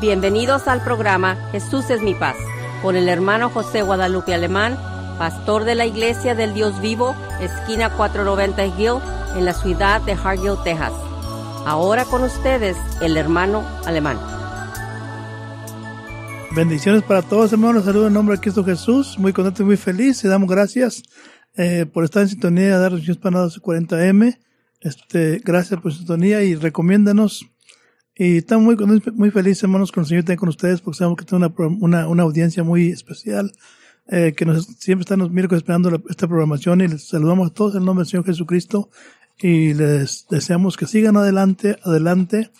Bienvenidos al programa Jesús es mi paz, con el hermano José Guadalupe Alemán, pastor de la Iglesia del Dios Vivo, esquina 490 Hill, en la ciudad de Hargill, Texas. Ahora con ustedes, el hermano Alemán. Bendiciones para todos, hermanos. Saludos en nombre de Cristo Jesús. Muy contento y muy feliz. Y damos gracias eh, por estar en sintonía de dar para 40M. Este, gracias por su sintonía y recomiéndanos y estamos muy, muy felices, hermanos, con el Señor estar con ustedes, porque sabemos que tiene una, una, una audiencia muy especial, eh, que nos, siempre están los miércoles esperando esta programación y les saludamos a todos en el nombre del Señor Jesucristo y les deseamos que sigan adelante, adelante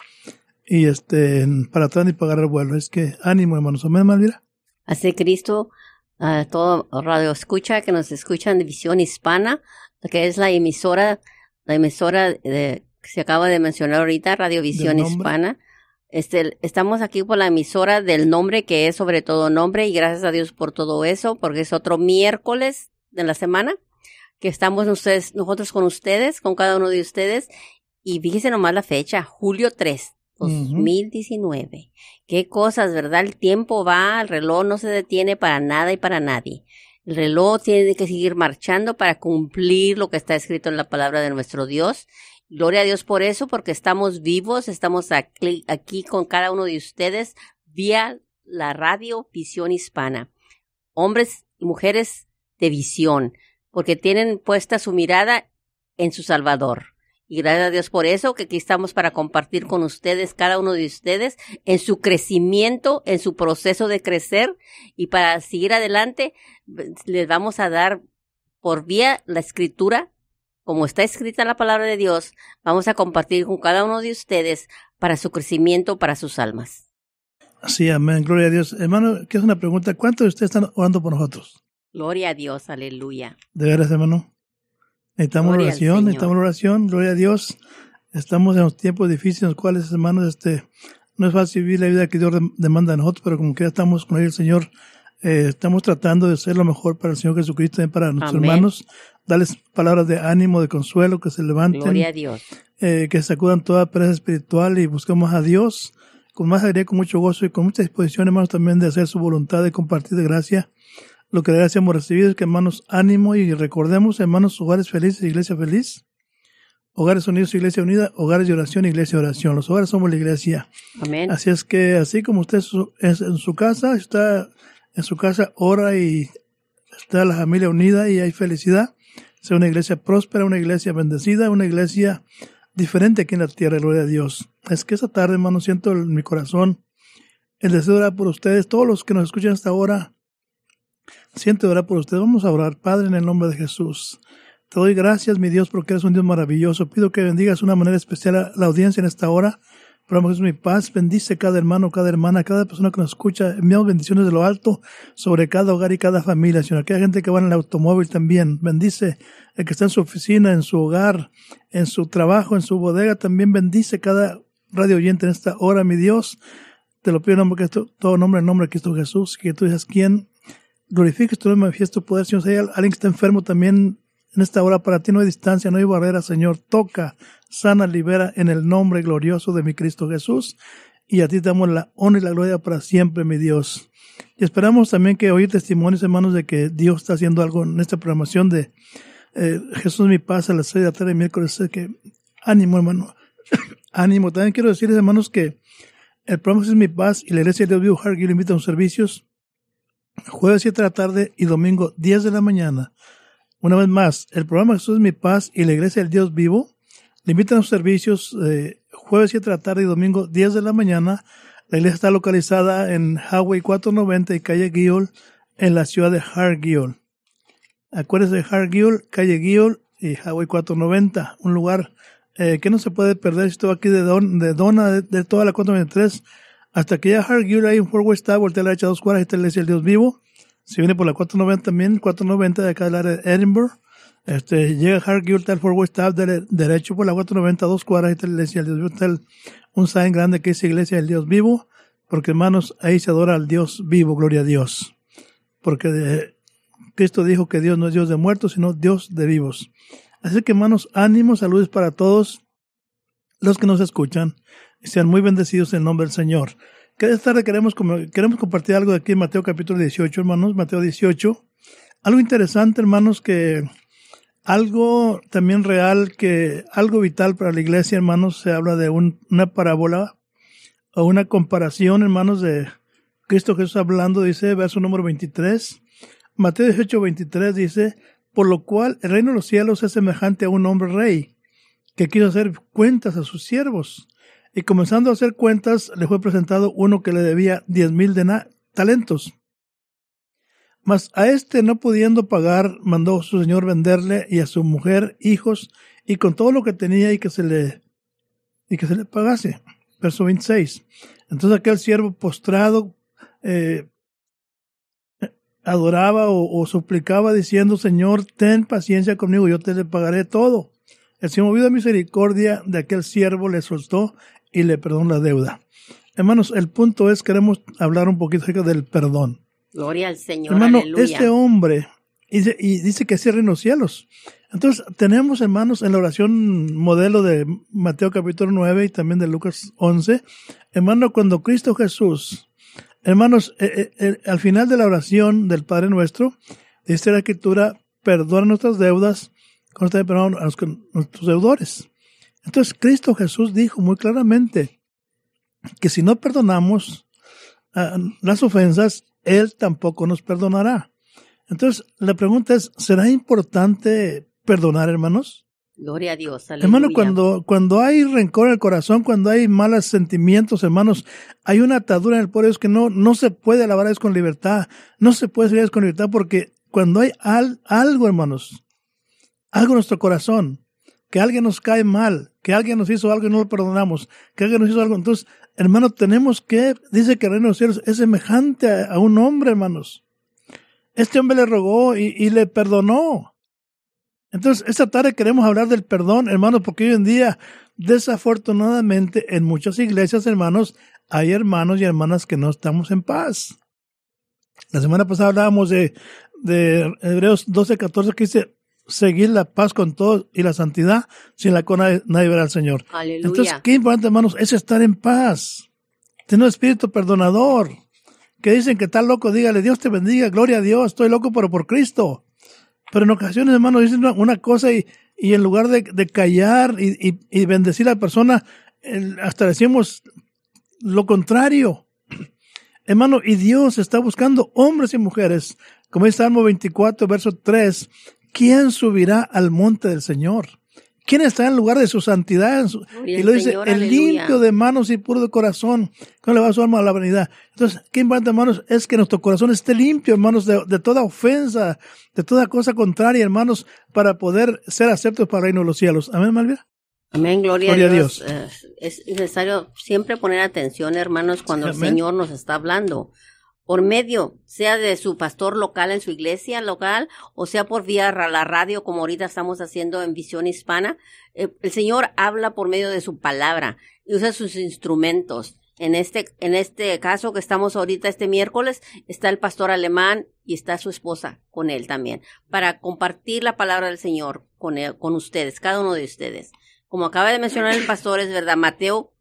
y este, para atrás y pagar el vuelo. Es que ánimo, hermanos. Amén, Malvira. Así Cristo, a todo radio escucha, que nos escuchan de Visión Hispana, que es la emisora, la emisora de se acaba de mencionar ahorita, Radiovisión Hispana. Este, estamos aquí por la emisora del nombre que es sobre todo nombre y gracias a Dios por todo eso, porque es otro miércoles de la semana que estamos ustedes, nosotros con ustedes, con cada uno de ustedes. Y fíjese nomás la fecha, julio 3, 2019. Qué cosas, ¿verdad? El tiempo va, el reloj no se detiene para nada y para nadie. El reloj tiene que seguir marchando para cumplir lo que está escrito en la palabra de nuestro Dios Gloria a Dios por eso, porque estamos vivos, estamos aquí, con cada uno de ustedes vía la radio Visión Hispana. Hombres y mujeres de visión, porque tienen puesta su mirada en su Salvador. Y gracias a Dios por eso, que aquí estamos para compartir con ustedes, cada uno de ustedes, en su crecimiento, en su proceso de crecer. Y para seguir adelante, les vamos a dar por vía la escritura como está escrita la palabra de Dios, vamos a compartir con cada uno de ustedes para su crecimiento, para sus almas. Sí, amén, gloria a Dios. Hermano, ¿qué es una pregunta? ¿Cuántos de ustedes están orando por nosotros? Gloria a Dios, aleluya. De veras, hermano. Necesitamos oración, necesitamos oración, gloria a Dios. Estamos en los tiempos difíciles en los cuales, hermanos, este, no es fácil vivir la vida que Dios demanda a nosotros, pero como que ya estamos con el Señor, eh, estamos tratando de ser lo mejor para el Señor Jesucristo y para nuestros hermanos darles palabras de ánimo, de consuelo, que se levanten. Gloria a Dios. Eh, que sacudan toda pereza espiritual y busquemos a Dios con más alegría, con mucho gozo y con mucha disposición, hermanos, también de hacer su voluntad, de compartir de gracia lo que de gracia hemos recibido. Es que, hermanos, ánimo y recordemos, hermanos, hogares felices, iglesia feliz. Hogares unidos, iglesia unida, hogares de oración, iglesia de oración. Los hogares somos la iglesia. Amén. Así es que, así como usted es en su casa, está en su casa, ora y está la familia unida y hay felicidad sea una iglesia próspera, una iglesia bendecida, una iglesia diferente aquí en la tierra, gloria a Dios. Es que esa tarde, hermano, siento en mi corazón el deseo de orar por ustedes, todos los que nos escuchan hasta ahora. Siento orar por ustedes. Vamos a orar, Padre, en el nombre de Jesús. Te doy gracias, mi Dios, porque eres un Dios maravilloso. Pido que bendigas de una manera especial a la audiencia en esta hora. Pero es mi paz, bendice cada hermano, cada hermana, cada persona que nos escucha. Enviamos bendiciones de lo alto sobre cada hogar y cada familia, sino aquella gente que va en el automóvil también. Bendice el que está en su oficina, en su hogar, en su trabajo, en su bodega. También bendice cada radio oyente en esta hora, mi Dios. Te lo pido en nombre de todo nombre, en nombre de Cristo Jesús, que tú dices quién glorifiques tu nombre, manifiesto poder. Señor, si hay alguien que está enfermo también en esta hora, para ti no hay distancia, no hay barrera, Señor. Toca, sana, libera en el nombre glorioso de mi Cristo Jesús. Y a ti damos la honra y la gloria para siempre, mi Dios. Y esperamos también que oír testimonios, hermanos, de que Dios está haciendo algo en esta programación de eh, Jesús mi paz a las seis de la tarde miércoles. Que, ánimo, hermano. ánimo. También quiero decirles, hermanos, que el programa es mi paz y la iglesia de Dios Hargill invita a un servicios jueves 7 de la tarde y domingo 10 de la mañana. Una vez más, el programa Jesús es mi paz y la iglesia del Dios vivo a los servicios eh, jueves 7 de la tarde y domingo 10 de la mañana. La iglesia está localizada en Highway 490 y calle Guiol en la ciudad de Hargill. Acuérdense de Hargill, calle Guiol y Highway 490, un lugar eh, que no se puede perder. Estoy aquí de, de Dona, de, toda la 493 hasta que ya Hargill hay un Fort Tower, voltea a la derecha dos cuadras, está la iglesia del Dios vivo. Si viene por la 490 también, 490 de acá del área de Edinburgh. Este, llega Hargill, está el Fort West derecho por la 490, dos cuadras, está la iglesia del Dios está un sign grande que dice iglesia del Dios vivo, porque hermanos, ahí se adora al Dios vivo, gloria a Dios. Porque Cristo dijo que Dios no es Dios de muertos, sino Dios de vivos. Así que hermanos, ánimo, saludos para todos los que nos escuchan sean muy bendecidos en el nombre del Señor. que esta tarde queremos, queremos compartir algo de aquí en Mateo capítulo 18, hermanos, Mateo 18. Algo interesante, hermanos, que algo también real, que algo vital para la iglesia, hermanos, se habla de una parábola o una comparación, hermanos, de Cristo Jesús hablando, dice, verso número 23. Mateo 18, 23 dice, por lo cual el reino de los cielos es semejante a un hombre rey que quiso hacer cuentas a sus siervos y comenzando a hacer cuentas, le fue presentado uno que le debía diez mil talentos. Mas a este no pudiendo pagar, mandó su señor venderle y a su mujer, hijos, y con todo lo que tenía y que se le, y que se le pagase. Verso 26. Entonces aquel siervo postrado, eh, adoraba o, suplicaba diciendo, Señor, ten paciencia conmigo, yo te le pagaré todo. El Señor, movido a misericordia de aquel siervo, le soltó y le perdonó la deuda. Hermanos, el punto es, queremos hablar un poquito acerca del perdón. Gloria al Señor. Hermano, este hombre, dice, y dice que cierren los cielos. Entonces, tenemos, hermanos, en la oración modelo de Mateo capítulo 9 y también de Lucas 11, hermano, cuando Cristo Jesús, hermanos, eh, eh, eh, al final de la oración del Padre Nuestro, dice la Escritura, perdona nuestras deudas, con perdón a nuestros deudores. Entonces Cristo Jesús dijo muy claramente que si no perdonamos ah, las ofensas, Él tampoco nos perdonará. Entonces la pregunta es, ¿será importante perdonar, hermanos? Gloria a Dios. Hermano, cuando, cuando hay rencor en el corazón, cuando hay malos sentimientos, hermanos, hay una atadura en el pueblo que no, no se puede alabar con libertad, no se puede servir con libertad porque cuando hay algo, hermanos, algo en nuestro corazón, que alguien nos cae mal, que alguien nos hizo algo y no lo perdonamos, que alguien nos hizo algo. Entonces, hermano, tenemos que, dice que el reino de los cielos es semejante a, un hombre, hermanos. Este hombre le rogó y, le perdonó. Entonces, esta tarde queremos hablar del perdón, hermanos, porque hoy en día, desafortunadamente, en muchas iglesias, hermanos, hay hermanos y hermanas que no estamos en paz. La semana pasada hablábamos de, de Hebreos 12, 14, que dice, seguir la paz con todos y la santidad sin la cual nadie verá al Señor. Entonces, qué importante, hermanos, es estar en paz. Tener un espíritu perdonador. Que dicen que está loco, dígale, Dios te bendiga, gloria a Dios, estoy loco, pero por Cristo. Pero en ocasiones, hermanos, dicen una, cosa y, y, en lugar de, de callar y, y, y, bendecir a la persona, hasta decimos lo contrario. Hermano, y Dios está buscando hombres y mujeres, como dice Salmo 24, verso 3, ¿quién subirá al monte del Señor? ¿Quién está en lugar de su santidad? y lo dice, el limpio de manos y puro de corazón, no le va su alma a la vanidad. Entonces, qué importante, hermanos, es que nuestro corazón esté limpio, hermanos, de, toda ofensa, de toda cosa contraria, hermanos, para poder ser aceptos para el reino de los cielos. Amén, Malvia. Amén, gloria, a Dios. Eh, es necesario siempre poner atención, hermanos, cuando el Señor nos está hablando por medio, sea de su pastor local en su iglesia local, o sea por vía la radio, como ahorita estamos haciendo en Visión Hispana, eh, el Señor habla por medio de su palabra y usa sus instrumentos. En este, en este caso que estamos ahorita este miércoles, está el pastor alemán y está su esposa con él también, para compartir la palabra del Señor con, con ustedes, cada uno de ustedes. Como acaba de mencionar el pastor, es verdad, Mateo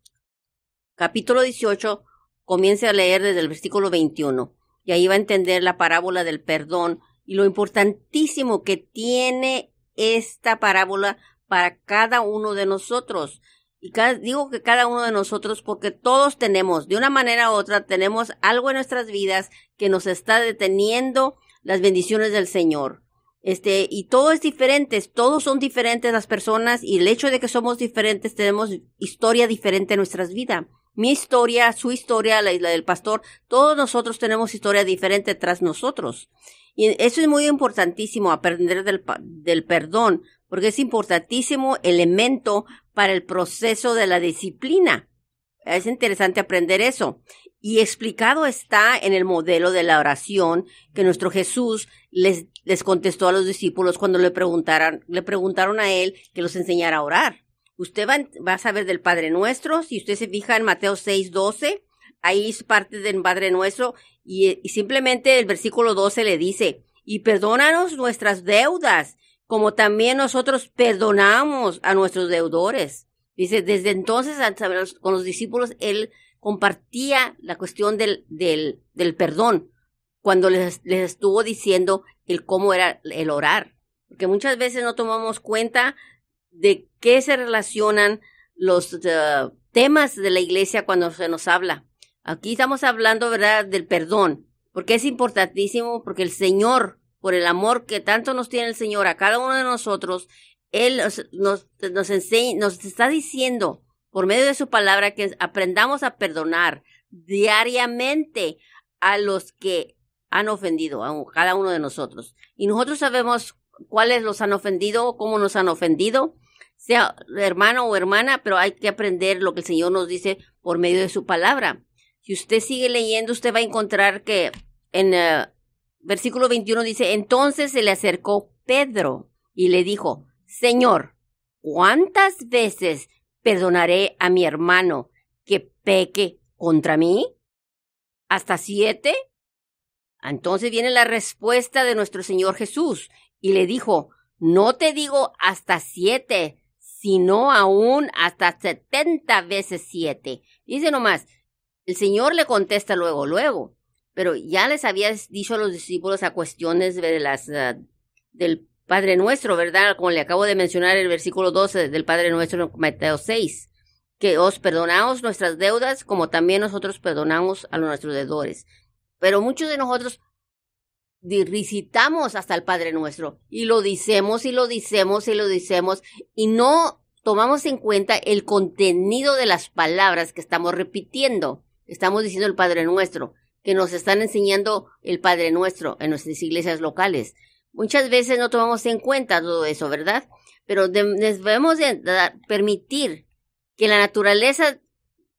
capítulo 18, comience a leer desde el versículo 21 y ahí va a entender la parábola del perdón y lo importantísimo que tiene esta parábola para cada uno de nosotros. Y digo que cada uno de nosotros porque todos tenemos, de una manera u otra, tenemos algo en nuestras vidas que nos está deteniendo las bendiciones del Señor. Este, y todo es diferente, todos son diferentes las personas y el hecho de que somos diferentes tenemos historia diferente en nuestras vidas mi historia, su historia, la isla del pastor, todos nosotros tenemos historia diferente tras nosotros. Y eso es muy importantísimo, aprender del, del perdón, porque es importantísimo elemento para el proceso de la disciplina. Es interesante aprender eso. Y explicado está en el modelo de la oración que nuestro Jesús les, les contestó a los discípulos cuando le preguntaron, le preguntaron a él que los enseñara a orar. Usted va, a saber del Padre Nuestro, si usted se fija en Mateo 6, 12, ahí es parte del Padre Nuestro, y, simplemente el versículo 12 le dice, y perdónanos nuestras deudas, como también nosotros perdonamos a nuestros deudores. Dice, desde entonces, con los discípulos, él compartía la cuestión del, del, del perdón cuando les, les estuvo diciendo el cómo era el orar. Porque muchas veces no tomamos cuenta de qué se relacionan los uh, temas de la iglesia cuando se nos habla. Aquí estamos hablando, ¿verdad?, del perdón, porque es importantísimo, porque el Señor, por el amor que tanto nos tiene el Señor a cada uno de nosotros, Él nos, nos, nos enseña, nos está diciendo por medio de su palabra que aprendamos a perdonar diariamente a los que han ofendido a cada uno de nosotros. Y nosotros sabemos cuáles los han ofendido, cómo nos han ofendido, sea hermano o hermana, pero hay que aprender lo que el Señor nos dice por medio de su palabra. Si usted sigue leyendo, usted va a encontrar que en uh, versículo 21 dice, entonces se le acercó Pedro y le dijo, Señor, ¿cuántas veces perdonaré a mi hermano que peque contra mí? ¿Hasta siete? Entonces viene la respuesta de nuestro Señor Jesús y le dijo, no te digo hasta siete, sino aún hasta setenta veces siete. Dice nomás, el Señor le contesta luego, luego, pero ya les había dicho a los discípulos a cuestiones de las, uh, del Padre Nuestro, ¿verdad? Como le acabo de mencionar el versículo 12 del Padre Nuestro en Mateo 6, que os perdonamos nuestras deudas como también nosotros perdonamos a nuestros deudores. Pero muchos de nosotros recitamos hasta el Padre Nuestro y lo dicemos y lo dicemos y lo dicemos y no tomamos en cuenta el contenido de las palabras que estamos repitiendo. Estamos diciendo el Padre Nuestro, que nos están enseñando el Padre Nuestro en nuestras iglesias locales. Muchas veces no tomamos en cuenta todo eso, ¿verdad? Pero debemos de permitir que la naturaleza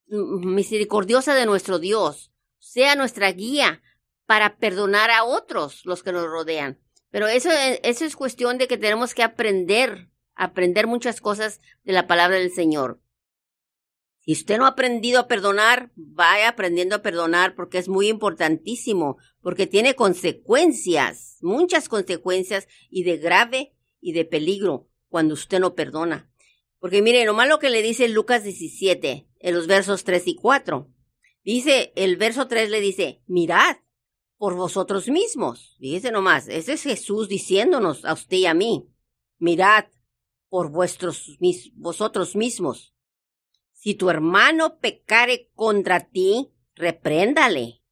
misericordiosa de nuestro Dios sea nuestra guía para perdonar a otros los que nos rodean. Pero eso, eso es cuestión de que tenemos que aprender, aprender muchas cosas de la palabra del Señor. Si usted no ha aprendido a perdonar, vaya aprendiendo a perdonar porque es muy importantísimo, porque tiene consecuencias, muchas consecuencias y de grave y de peligro cuando usted no perdona. Porque mire, lo malo que le dice Lucas 17, en los versos 3 y 4. Dice, el verso 3 le dice, mirad, por vosotros mismos. Fíjese nomás, ese es Jesús diciéndonos a usted y a mí, mirad por vuestros, vosotros mismos. Si tu hermano pecare contra ti, repréndale.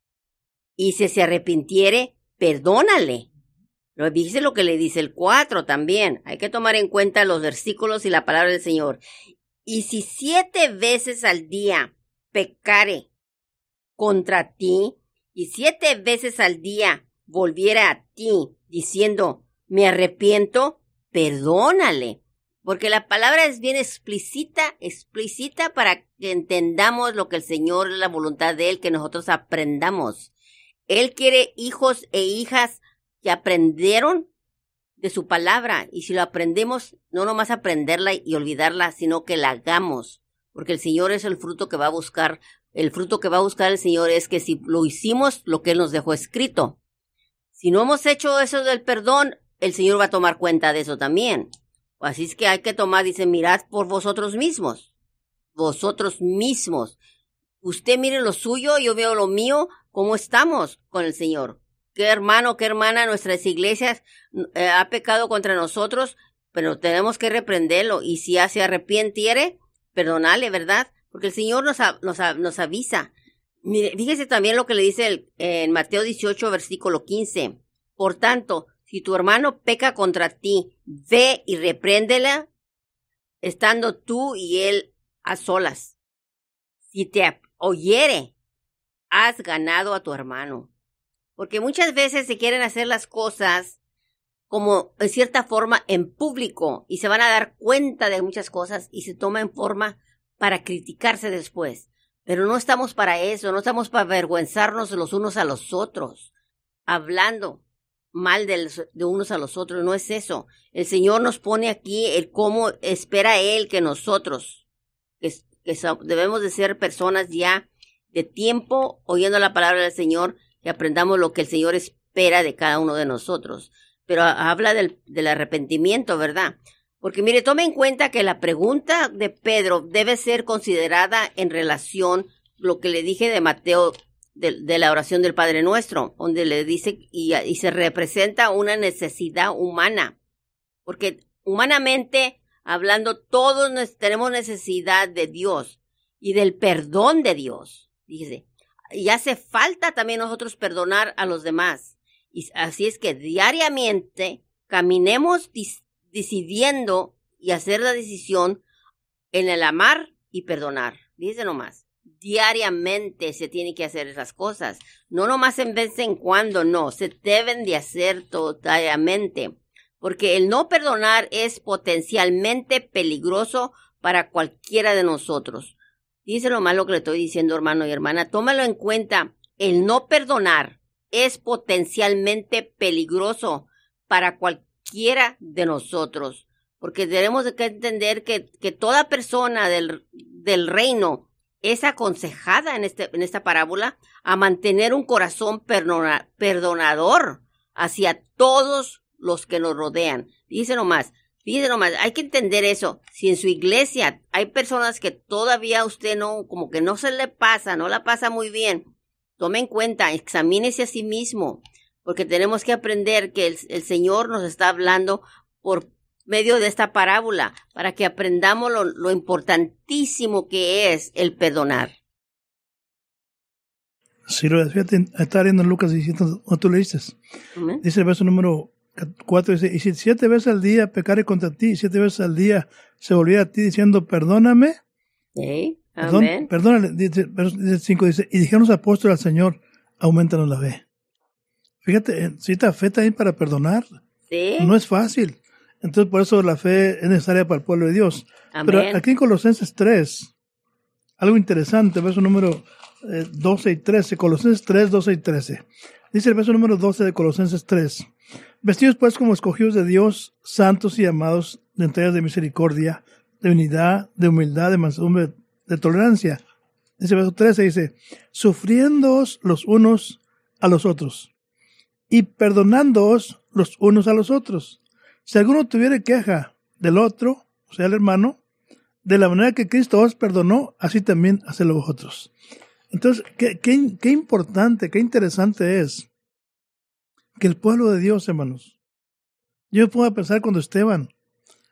Y si se arrepintiere, perdónale. Pero dice lo que le dice el 4 también. Hay que tomar en cuenta los versículos y la palabra del Señor. Y si siete veces al día pecare contra ti, y siete veces al día volviera a ti diciendo, me arrepiento, perdónale. Porque la palabra es bien explícita, explícita para que entendamos lo que el Señor, la voluntad de Él, que nosotros aprendamos. Él quiere hijos e hijas que aprendieron de su palabra. Y si lo aprendemos, no nomás aprenderla y olvidarla, sino que la hagamos. Porque el Señor es el fruto que va a buscar el fruto que va a buscar el Señor es que si lo hicimos, lo que Él nos dejó escrito. Si no hemos hecho eso del perdón, el Señor va a tomar cuenta de eso también. Así es que hay que tomar, dice, mirad por vosotros mismos. Vosotros mismos. Usted mire lo suyo, yo veo lo mío, cómo estamos con el Señor. Qué hermano, qué hermana, nuestras iglesias eh, ha pecado contra nosotros, pero tenemos que reprenderlo. Y si ya se arrepientiere, perdonale, ¿verdad? Porque el Señor nos, avisa. Mire, fíjese también lo que le dice en Mateo 18, versículo 15. Por tanto, si tu hermano peca contra ti, ve y repréndela, estando tú y él a solas. Si te oyere, has ganado a tu hermano. Porque muchas veces se quieren hacer las cosas como en cierta forma en público y se van a dar cuenta de muchas cosas y se toma en forma para criticarse después. Pero no estamos para eso, no estamos para avergüenzarnos los unos a los otros, hablando mal de, unos a los otros, no es eso. El Señor nos pone aquí el cómo espera Él que nosotros, que, debemos de ser personas ya de tiempo oyendo la palabra del Señor, y aprendamos lo que el Señor espera de cada uno de nosotros. Pero habla del, del arrepentimiento, ¿verdad? Porque mire, tome en cuenta que la pregunta de Pedro debe ser considerada en relación lo que le dije de Mateo, de, la oración del Padre Nuestro, donde le dice y, se representa una necesidad humana, porque humanamente hablando, todos tenemos necesidad de Dios y del perdón de Dios. Dice, y hace falta también nosotros perdonar a los demás. Y así es que diariamente caminemos decidiendo y hacer la decisión en el amar y perdonar. Dice nomás, diariamente se tiene que hacer esas cosas. No nomás en vez en cuando, no, se deben de hacer totalmente porque el no perdonar es potencialmente peligroso para cualquiera de nosotros. Dice lo malo que le estoy diciendo, hermano y hermana, tómalo en cuenta. El no perdonar es potencialmente peligroso para cualquiera de nosotros, porque tenemos que entender que, que toda persona del, del reino es aconsejada en, este, en esta parábola a mantener un corazón perdonador hacia todos los que nos rodean. Dice nomás, dice nomás, hay que entender eso. Si en su iglesia hay personas que todavía usted no, como que no se le pasa, no la pasa muy bien, tome en cuenta, examínese a sí mismo, porque tenemos que aprender que el, el Señor nos está hablando por medio de esta parábola, para que aprendamos lo, lo importantísimo que es el perdonar. Sí, lo fíjate, está leyendo Lucas 17, ¿no tú leíste? Dice el verso número 4 dice, y si siete veces al día pecare contra ti, y siete veces al día se volviera a ti diciendo, perdóname. Sí, perdón, perdónale, dice, 5 dice, y dijeron los apóstoles al Señor, aumentanos la fe. Fíjate, necesita fe también para perdonar. Sí. No es fácil. Entonces, por eso la fe es necesaria para el pueblo de Dios. Pero aquí en Colosenses 3, algo interesante, verso número 12 eh, y 13, Colosenses 3, 12 y 13. Dice el verso número 12 de Colosenses 3. Vestidos pues como escogidos de Dios, santos y amados, de entregas de misericordia, de unidad, de humildad, de mansedumbre, de tolerancia. Dice el verso 13 dice, sufriéndoos los unos a los otros y perdonándoos los unos a los otros. Si alguno tuviera queja del otro, o sea, el hermano, de la manera que Cristo os perdonó, así también hacedlo vosotros. Entonces, qué, qué, qué importante, qué interesante es que el pueblo de Dios, hermanos. Yo puedo pensar cuando Esteban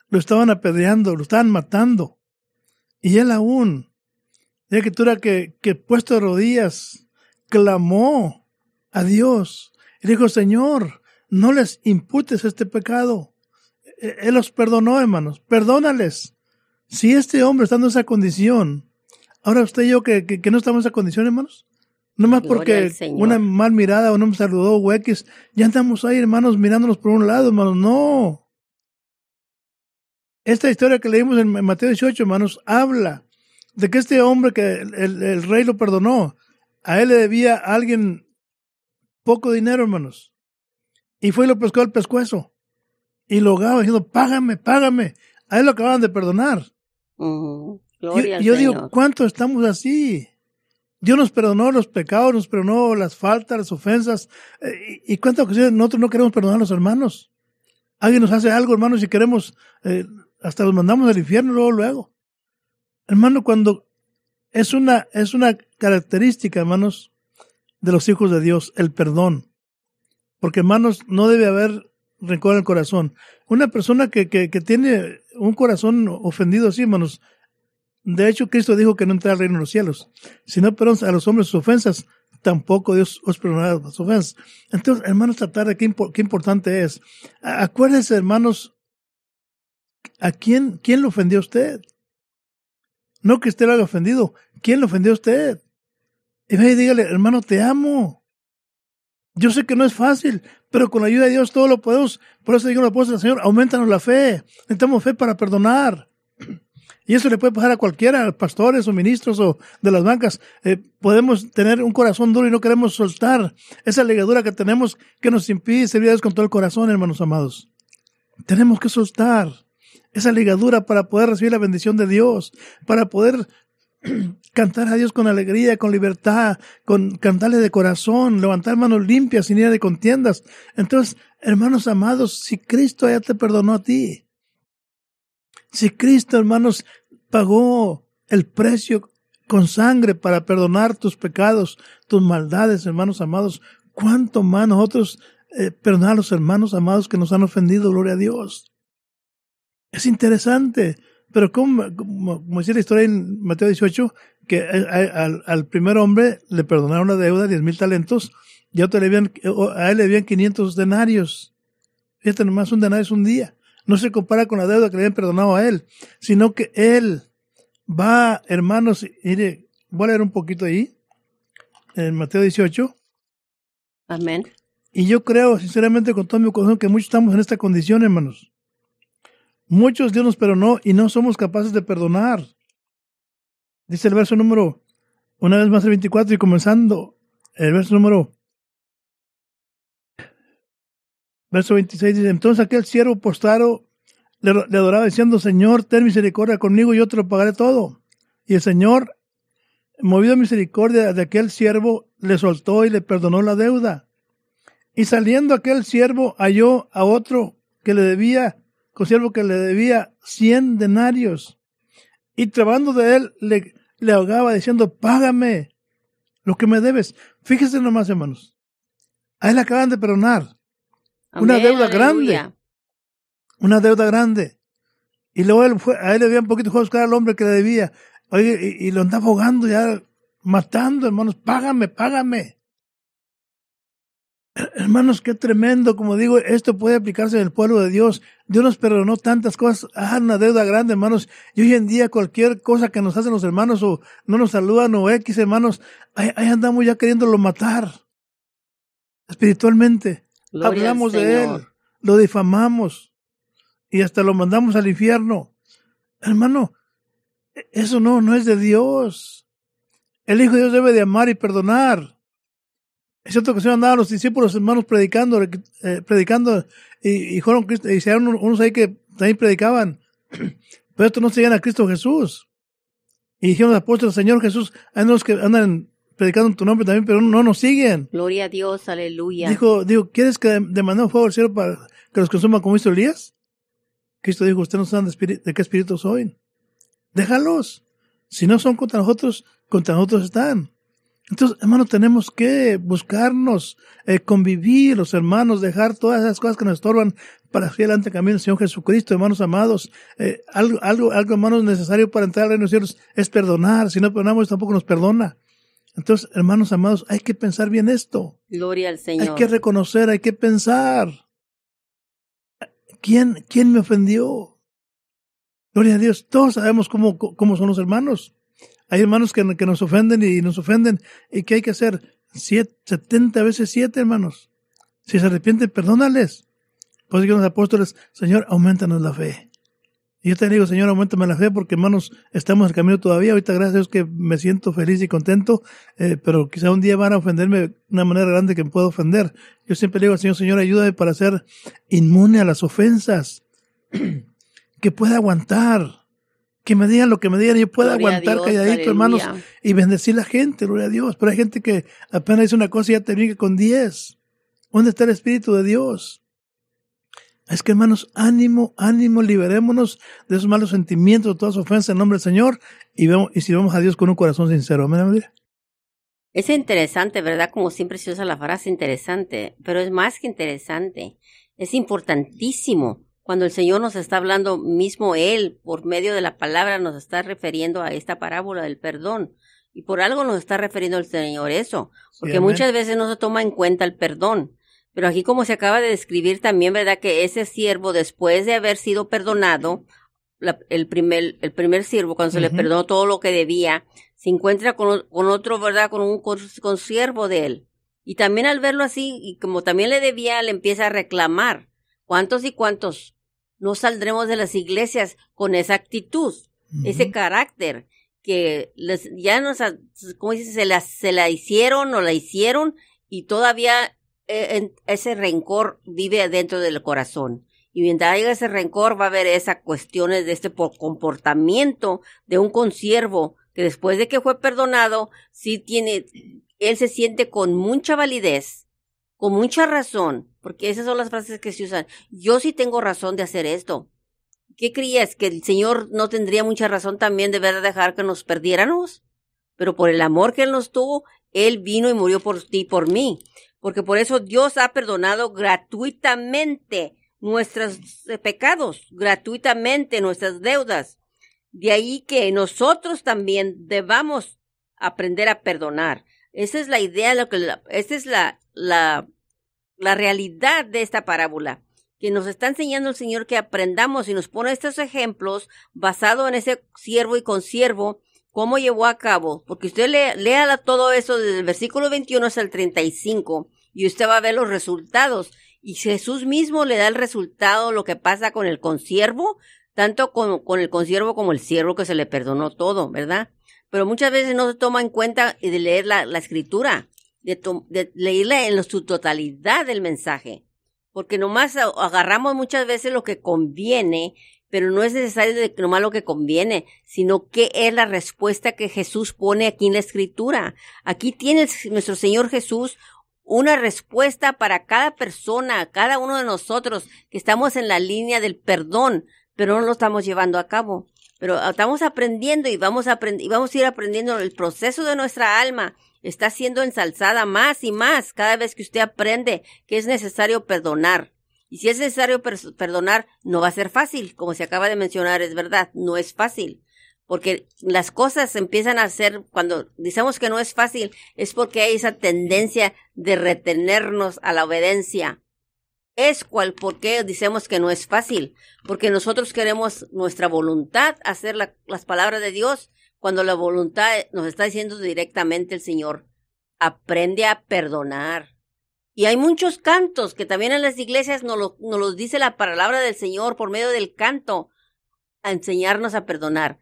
lo estaban apedreando, lo estaban matando. Y él aún, de escritura que, que puesto de rodillas, clamó a Dios y dijo, Señor, no les imputes este pecado. E, él los perdonó, hermanos, perdónales. Si este hombre está en esa condición, ahora usted y yo que, que no estamos en esa condición, hermanos, no más porque una mal mirada o no me saludó o X, ya estamos ahí, hermanos, mirándonos por un lado, hermanos. No. Esta historia que leímos en Mateo 18, hermanos, habla de que este hombre que el, rey lo perdonó, a él le debía alguien poco dinero, hermanos. Y fue y lo pescó al pescuezo. Y lo gaba diciendo, págame, págame. A él lo acababan de perdonar. y yo digo, ¿cuánto estamos así? Dios nos perdonó los pecados, nos perdonó las faltas, las ofensas. Eh, ¿Y cuántas ocasiones nosotros no queremos perdonar a los hermanos? Alguien nos hace algo, hermanos, y queremos, eh, hasta los mandamos al infierno luego, luego. Hermano, cuando es una, es una característica, hermanos, de los hijos de Dios, el perdón. Porque, hermanos, no debe haber rencor en el corazón. Una persona que, que, tiene un corazón ofendido así, hermanos, de hecho, Cristo dijo que no entrara al reino de los cielos, sino perdón a los hombres sus ofensas, tampoco Dios os perdonará sus ofensas. Entonces, hermanos, tratar de qué, qué importante es. Acuérdense, hermanos, ¿a quién, quién lo ofendió a usted? No que usted lo haya ofendido, ¿quién lo ofendió a usted? Y dígale, hermano, te amo. Yo sé que no es fácil, pero con la ayuda de Dios todo lo podemos. Por eso digo la apóstol, Señor, aumentanos la fe. Necesitamos fe para perdonar. Y eso le puede pasar a cualquiera, a pastores o ministros o de las bancas. Eh, podemos tener un corazón duro y no queremos soltar esa ligadura que tenemos que nos impide servir a Dios con todo el corazón, hermanos amados. Tenemos que soltar esa ligadura para poder recibir la bendición de Dios, para poder cantar a Dios con alegría, con libertad, con cantarle de corazón, levantar manos limpias sin ir de contiendas. Entonces, hermanos amados, si Cristo ya te perdonó a ti, si Cristo, hermanos, pagó el precio con sangre para perdonar tus pecados, tus maldades, hermanos amados. ¿Cuánto más nosotros eh, perdonar a los hermanos amados que nos han ofendido? Gloria a Dios. Es interesante. Pero como, como, decía la historia en Mateo 18, que al, al, primer hombre le perdonaron la deuda, diez mil talentos, y a, otro le habían, a él le habían 500 denarios. Fíjate nomás, un denario es un día. No se compara con la deuda que le habían perdonado a él, sino que él va, hermanos, mire, voy a leer un poquito ahí, en Mateo 18. Amén. Y yo creo, sinceramente, con todo mi corazón, que muchos estamos en esta condición, hermanos. Muchos Dios nos perdonó y no somos capaces de perdonar. Dice el verso número, una vez más el 24 y comenzando, el verso número, verso 26 dice, entonces aquel siervo postado le, adoraba diciendo, Señor, ten misericordia conmigo, y yo te lo pagaré todo. Y el Señor, movido a misericordia de aquel siervo, le soltó y le perdonó la deuda. Y saliendo aquel siervo halló a otro que le debía consiervo que le debía cien denarios. Y trabando de él, le, le ahogaba diciendo, págame lo que me debes. Fíjese nomás, hermanos. A él acaban de perdonar. una deuda grande. Una deuda grande. Y luego él fue, a él le había un poquito fue a buscar al hombre que le debía. Oye, y, y lo andaba ahogando ya, matando, hermanos. Págame, págame. Hermanos, qué tremendo, como digo, esto puede aplicarse en el pueblo de Dios. Dios nos perdonó tantas cosas, ah, una deuda grande, hermanos. Y hoy en día cualquier cosa que nos hacen los hermanos o no nos saludan o X, hermanos, ahí, andamos ya queriéndolo matar. Espiritualmente. Hablamos de él, lo difamamos y hasta lo mandamos al infierno. Hermano, eso no, no es de Dios. El Hijo de Dios debe de amar y perdonar. En cierta ocasión andaban los discípulos hermanos predicando, eh, predicando, y, y fueron y se unos ahí que también predicaban, pero estos no seguían a Cristo Jesús. Y dijeron los apóstoles, Señor Jesús, hay unos que andan predicando en tu nombre también, pero no nos siguen. Gloria a Dios, aleluya. Dijo, dijo, ¿quieres que demandemos fuego al cielo para que los consuma como hizo Elías? Cristo dijo, ustedes no saben de, de qué espíritu soy. Déjalos. Si no son contra nosotros, contra nosotros están. Entonces, hermanos, tenemos que buscarnos, eh, convivir, los hermanos, dejar todas esas cosas que nos estorban para seguir adelante el camino del Señor Jesucristo, hermanos amados. Eh, algo, algo, algo, hermanos, necesario para entrar al reino de los cielos es perdonar. Si no perdonamos, tampoco nos perdona. Entonces, hermanos amados, hay que pensar bien esto. Gloria al Señor. Hay que reconocer, hay que pensar. ¿Quién, quién me ofendió? Gloria a Dios. Todos sabemos cómo, cómo son los hermanos. Hay hermanos que, nos ofenden y nos ofenden. ¿Y qué hay que hacer? Siete, 70 veces siete, hermanos. Si se arrepienten, perdónales. Pues que los apóstoles, Señor, aumentanos la fe. Y yo te digo, Señor, aumentame la fe porque, hermanos, estamos en el camino todavía. Ahorita, gracias a Dios, que me siento feliz y contento, eh, pero quizá un día van a ofenderme de una manera grande que me puedo ofender. Yo siempre le digo al Señor, Señor, ayúdame para ser inmune a las ofensas, que pueda aguantar que me digan lo que me digan, yo pueda aguantar calladito, hermanos, y bendecir la gente, gloria a Dios. Pero hay gente que apenas dice una cosa y ya te viene con diez. ¿Dónde está el Espíritu de Dios? Es que, hermanos, ánimo, ánimo, liberémonos de esos malos sentimientos, de todas ofensas en nombre del Señor y, vemos, y sirvamos a Dios con un corazón sincero. Amén, Es interesante, ¿verdad? Como siempre se usa la frase interesante, pero es más que interesante. Es importantísimo cuando el Señor nos está hablando, mismo Él, por medio de la palabra, nos está refiriendo a esta parábola del perdón. Y por algo nos está refiriendo el Señor eso, porque muchas veces no se toma en cuenta el perdón. Pero aquí como se acaba de describir también, ¿verdad? Que ese siervo, después de haber sido perdonado, el, primer, el primer siervo, cuando se le perdonó todo lo que debía, se encuentra con, con otro, ¿verdad? Con un con siervo de él. Y también al verlo así, y como también le debía, le empieza a reclamar. ¿Cuántos y cuántos no saldremos de las iglesias con esa actitud, ese carácter que les, ya nos, ¿cómo? Se la, se la hicieron o la hicieron y todavía eh, ese rencor vive dentro del corazón. Y mientras haya ese rencor va a haber esas cuestiones de este comportamiento de un consiervo que después de que fue perdonado, sí tiene, él se siente con mucha validez con mucha razón, porque esas son las frases que se usan. Yo sí tengo razón de hacer esto. ¿Qué creías? ¿Que el Señor no tendría mucha razón también de ver dejar que nos perdiéramos? pero por el amor que Él nos tuvo, Él vino y murió por ti y por mí. Porque por eso Dios ha perdonado gratuitamente nuestros pecados, gratuitamente nuestras deudas. De ahí que nosotros también debamos aprender a perdonar. Esa es la idea, lo que, esa es la, la, la realidad de esta parábola que nos está enseñando el Señor que aprendamos y nos pone estos ejemplos basado en ese siervo y consiervo, cómo llevó a cabo, porque usted le, lea todo eso desde el versículo 21 hasta el 35 y usted va a ver los resultados. Y Jesús mismo le da el resultado, lo que pasa con el consiervo, tanto con, con el consiervo como el siervo que se le perdonó todo, ¿verdad? Pero muchas veces no se toma en cuenta de leer la, la escritura, de, de leerla en su totalidad del mensaje porque nomás agarramos muchas veces lo que conviene, pero no es necesario de nomás lo que conviene, sino qué es la respuesta que Jesús pone aquí en la escritura. Aquí tiene nuestro Señor Jesús una respuesta para cada persona, cada uno de nosotros que estamos en la línea del perdón, pero no lo estamos llevando a cabo. Pero estamos aprendiendo y vamos a, y vamos a ir aprendiendo el proceso de nuestra alma está siendo ensalzada más y más cada vez que usted aprende que es necesario perdonar. Y si es necesario perdonar, no va a ser fácil, como se acaba de mencionar, es verdad, no es fácil. Porque las cosas empiezan a ser, cuando decimos que no es fácil, es porque hay esa tendencia de retenernos a la obediencia. Es cual, ¿por qué decimos que no es fácil? Porque nosotros queremos nuestra voluntad hacer las palabras de Dios cuando la voluntad nos está diciendo directamente el Señor, aprende a perdonar. Y hay muchos cantos que también en las iglesias nos, lo, nos los dice la palabra del Señor por medio del canto a enseñarnos a perdonar.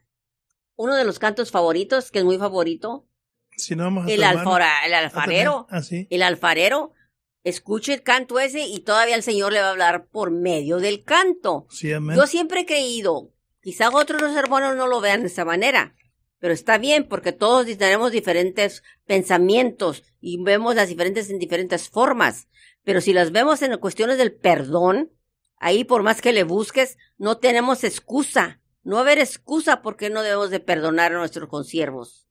Uno de los cantos favoritos, que es muy favorito, si no vamos a el, alfora, el alfarero. Ah, el alfarero escuche el canto ese y todavía el Señor le va a hablar por medio del canto. Yo siempre he creído, quizá otros los hermanos no lo vean de esa manera, pero está bien porque todos tenemos diferentes pensamientos y vemos las diferentes en diferentes formas. Pero si las vemos en cuestiones del perdón, ahí por más que le busques, no tenemos excusa. No haber excusa porque no debemos de perdonar a nuestros consiervos.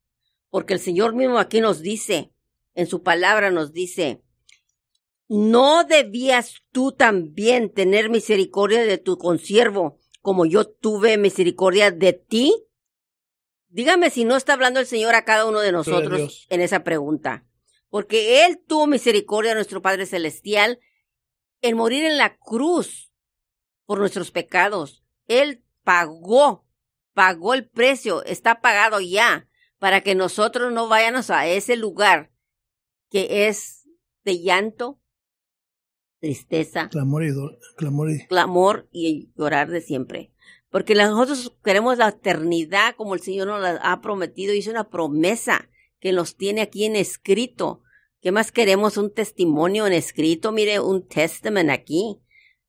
Porque el Señor mismo aquí nos dice, en su palabra nos dice, ¿no debías tú también tener misericordia de tu consiervo como yo tuve misericordia de ti? Dígame si no está hablando el Señor a cada uno de nosotros en esa pregunta. Porque Él tuvo misericordia a nuestro Padre Celestial en morir en la cruz por nuestros pecados. Él pagó, pagó el precio, está pagado ya, para que nosotros no vayamos a ese lugar que es de llanto, tristeza, clamor y, clamor y... clamor y llorar de siempre. Porque nosotros queremos la eternidad como el Señor nos la ha prometido. Hizo una promesa que nos tiene aquí en escrito. ¿Qué más queremos? Un testimonio en escrito. Mire, un testament aquí.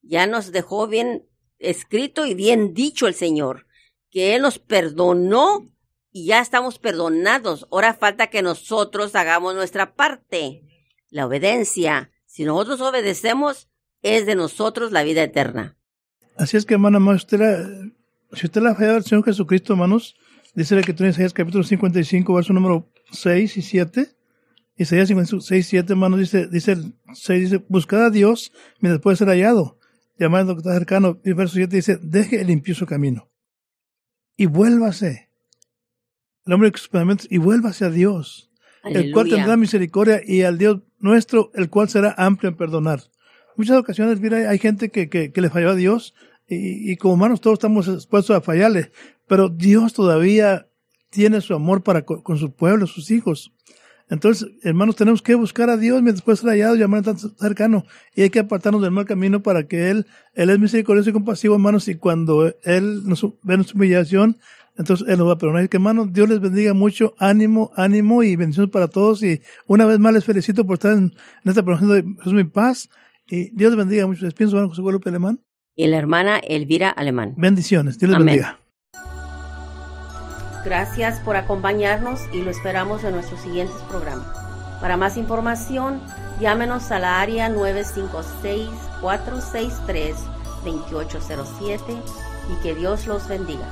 Ya nos dejó bien escrito y bien dicho el Señor. Que Él nos perdonó y ya estamos perdonados. Ahora falta que nosotros hagamos nuestra parte. La obediencia. Si nosotros obedecemos, es de nosotros la vida eterna. Así es que, hermana, usted si usted la fallado al Señor Jesucristo, hermanos, dice que tú en Isaías capítulo 55, verso número 6 y 7. Isaías 56, y 7, hermanos, dice, dice, 6 dice, buscad a Dios mientras puede ser hallado. Llamando que está cercano. Y el verso 7 dice, deje el limpio su camino. Y vuélvase. El hombre de sus y vuélvase a Dios. El cual tendrá misericordia y al Dios nuestro, el cual será amplio en perdonar. Muchas ocasiones, mira, hay gente que, que, le falló a Dios y, como humanos todos estamos expuestos a fallarle, pero Dios todavía tiene su amor para con, su pueblo, sus hijos. Entonces, hermanos, tenemos que buscar a Dios mientras puede ser hallado, llamar tan cercano. Y hay que apartarnos del mal camino para que Él, Él es misericordioso y compasivo, hermanos, y cuando Él nos ve nuestra humillación, entonces Él nos va a perdonar. Y que, hermanos, Dios les bendiga mucho, ánimo, ánimo y bendiciones para todos. Y una vez más les felicito por estar en, esta promoción de Jesús mi paz. Y Dios les bendiga mucho. Les pienso, hermano José Guadalupe Alemán y la hermana Elvira Alemán. Bendiciones, Dios les bendiga. Gracias por acompañarnos y lo esperamos en nuestros siguientes programas. Para más información, llámenos a la área 956-463-2807 y que Dios los bendiga.